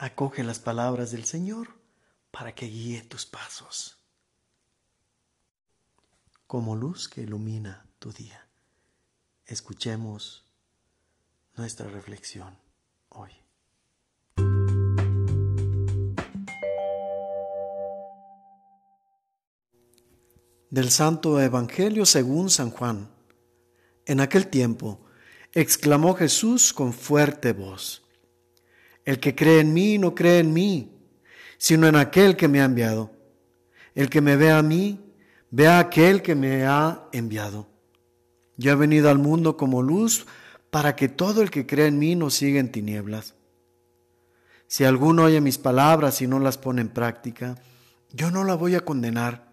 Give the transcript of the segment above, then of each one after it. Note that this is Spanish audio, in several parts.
Acoge las palabras del Señor para que guíe tus pasos. Como luz que ilumina tu día. Escuchemos nuestra reflexión hoy. Del Santo Evangelio según San Juan. En aquel tiempo, exclamó Jesús con fuerte voz, El que cree en mí no cree en mí, sino en aquel que me ha enviado. El que me ve a mí, ve a aquel que me ha enviado. Yo he venido al mundo como luz para que todo el que cree en mí no siga en tinieblas. Si alguno oye mis palabras y no las pone en práctica, yo no la voy a condenar,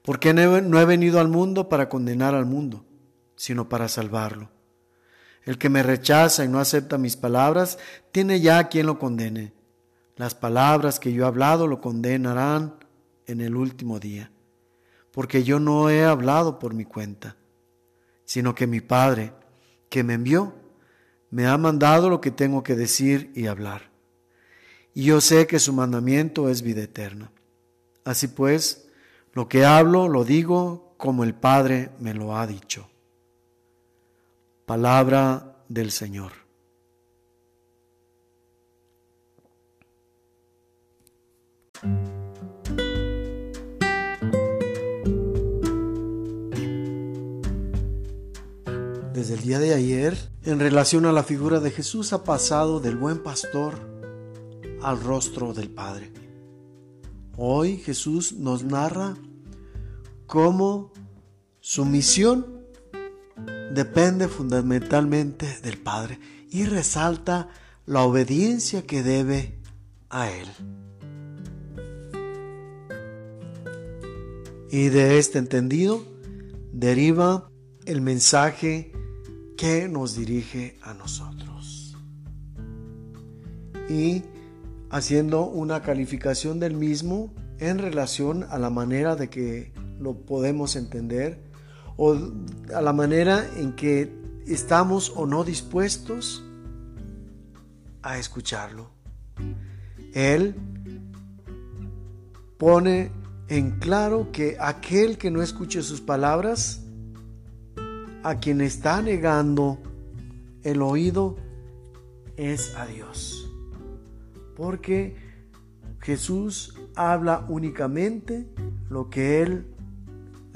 porque no he venido al mundo para condenar al mundo, sino para salvarlo. El que me rechaza y no acepta mis palabras, tiene ya quien lo condene. Las palabras que yo he hablado lo condenarán en el último día, porque yo no he hablado por mi cuenta, sino que mi Padre, que me envió, me ha mandado lo que tengo que decir y hablar. Y yo sé que su mandamiento es vida eterna. Así pues, lo que hablo lo digo como el Padre me lo ha dicho. Palabra del Señor. Desde el día de ayer, en relación a la figura de Jesús, ha pasado del buen pastor al rostro del Padre. Hoy Jesús nos narra cómo su misión depende fundamentalmente del Padre y resalta la obediencia que debe a Él. Y de este entendido deriva el mensaje que nos dirige a nosotros. Y haciendo una calificación del mismo en relación a la manera de que lo podemos entender, o a la manera en que estamos o no dispuestos a escucharlo. Él pone en claro que aquel que no escuche sus palabras, a quien está negando el oído, es a Dios. Porque Jesús habla únicamente lo que Él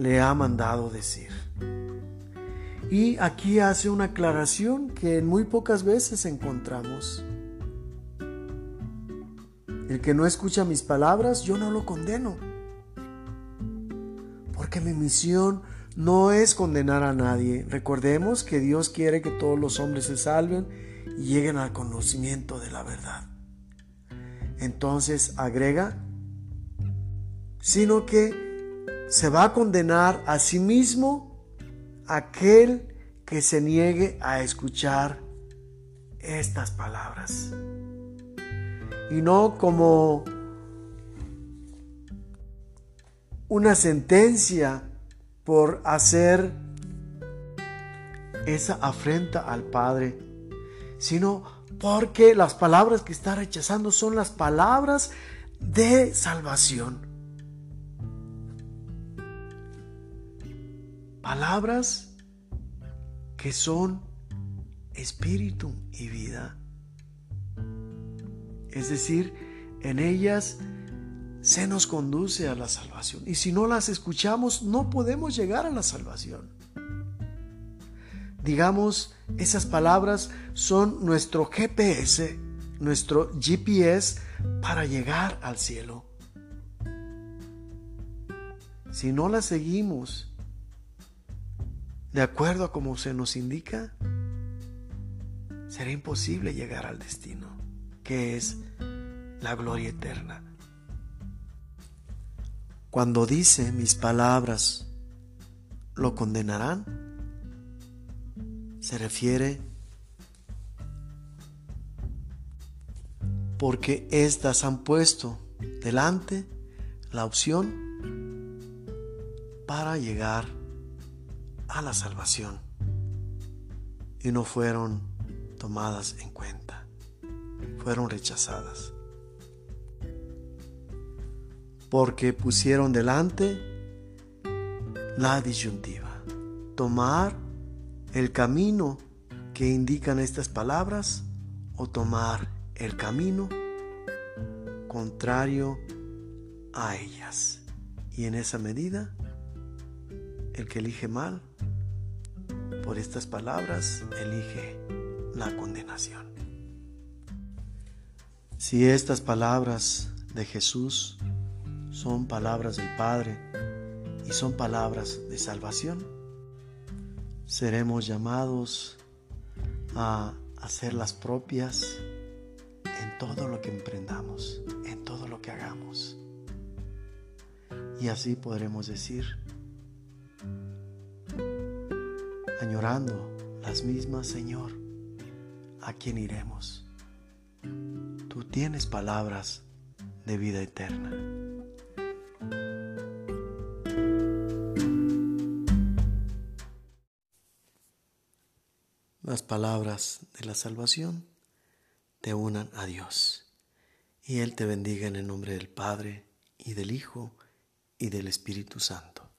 le ha mandado decir. Y aquí hace una aclaración que en muy pocas veces encontramos. El que no escucha mis palabras, yo no lo condeno. Porque mi misión no es condenar a nadie. Recordemos que Dios quiere que todos los hombres se salven y lleguen al conocimiento de la verdad. Entonces agrega, sino que se va a condenar a sí mismo aquel que se niegue a escuchar estas palabras. Y no como una sentencia por hacer esa afrenta al Padre, sino porque las palabras que está rechazando son las palabras de salvación. Palabras que son espíritu y vida. Es decir, en ellas se nos conduce a la salvación. Y si no las escuchamos, no podemos llegar a la salvación. Digamos, esas palabras son nuestro GPS, nuestro GPS para llegar al cielo. Si no las seguimos, de acuerdo a como se nos indica, será imposible llegar al destino, que es la gloria eterna. Cuando dice mis palabras lo condenarán, se refiere porque éstas han puesto delante la opción para llegar a la salvación y no fueron tomadas en cuenta, fueron rechazadas. porque pusieron delante la disyuntiva, tomar el camino que indican estas palabras o tomar el camino contrario a ellas. Y en esa medida, el que elige mal por estas palabras elige la condenación. Si estas palabras de Jesús son palabras del Padre y son palabras de salvación, seremos llamados a hacerlas propias en todo lo que emprendamos, en todo lo que hagamos. Y así podremos decir, añorando las mismas, Señor, ¿a quién iremos? Tú tienes palabras de vida eterna. Las palabras de la salvación te unan a Dios y Él te bendiga en el nombre del Padre y del Hijo y del Espíritu Santo.